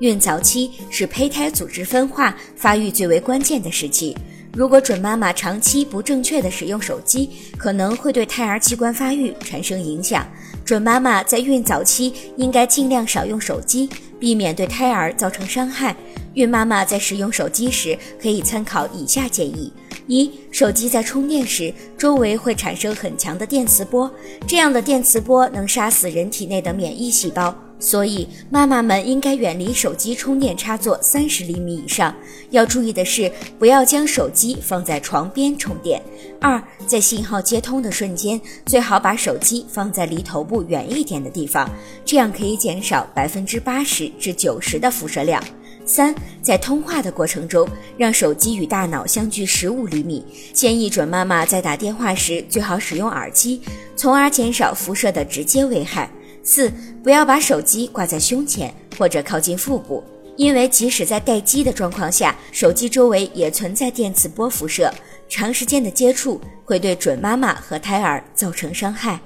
孕早期是胚胎组织分化发育最为关键的时期。如果准妈妈长期不正确的使用手机，可能会对胎儿器官发育产生影响。准妈妈在孕早期应该尽量少用手机，避免对胎儿造成伤害。孕妈妈在使用手机时，可以参考以下建议：一、手机在充电时，周围会产生很强的电磁波，这样的电磁波能杀死人体内的免疫细胞。所以，妈妈们应该远离手机充电插座三十厘米以上。要注意的是，不要将手机放在床边充电。二，在信号接通的瞬间，最好把手机放在离头部远一点的地方，这样可以减少百分之八十至九十的辐射量。三，在通话的过程中，让手机与大脑相距十五厘米。建议准妈妈在打电话时最好使用耳机，从而减少辐射的直接危害。四，不要把手机挂在胸前或者靠近腹部，因为即使在待机的状况下，手机周围也存在电磁波辐射，长时间的接触会对准妈妈和胎儿造成伤害。